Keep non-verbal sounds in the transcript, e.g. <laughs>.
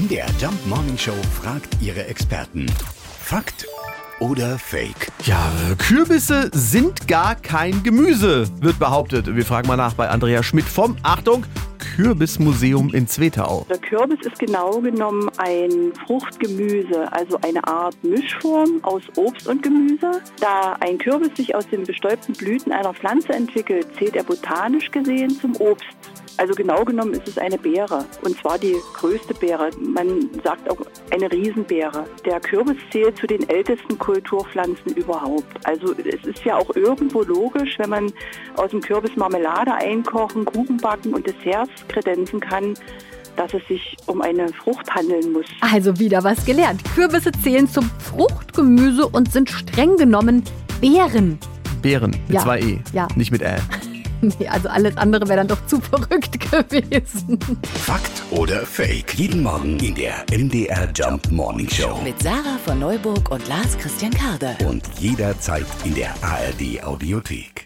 MDR Jump Morning Show fragt ihre Experten. Fakt oder Fake? Ja, Kürbisse sind gar kein Gemüse, wird behauptet. Wir fragen mal nach bei Andrea Schmidt vom, Achtung, Kürbismuseum in Zwetau. Der Kürbis ist genau genommen ein Fruchtgemüse, also eine Art Mischform aus Obst und Gemüse. Da ein Kürbis sich aus den bestäubten Blüten einer Pflanze entwickelt, zählt er botanisch gesehen zum Obst. Also genau genommen ist es eine Beere und zwar die größte Beere. Man sagt auch eine Riesenbeere. Der Kürbis zählt zu den ältesten Kulturpflanzen überhaupt. Also es ist ja auch irgendwo logisch, wenn man aus dem Kürbis Marmelade einkochen, Kuchen backen und Desserts kredenzen kann, dass es sich um eine Frucht handeln muss. Also wieder was gelernt. Kürbisse zählen zum Fruchtgemüse und sind streng genommen Beeren. Beeren mit Ja. zwei E, Ja. nicht mit Ä. <laughs> <laughs> Nee, also alles andere wäre dann doch zu verrückt gewesen. Fakt oder Fake? Jeden Morgen in der MDR Jump Morning Show. Mit Sarah von Neuburg und Lars Christian Karde. Und jederzeit in der ARD Audiothek.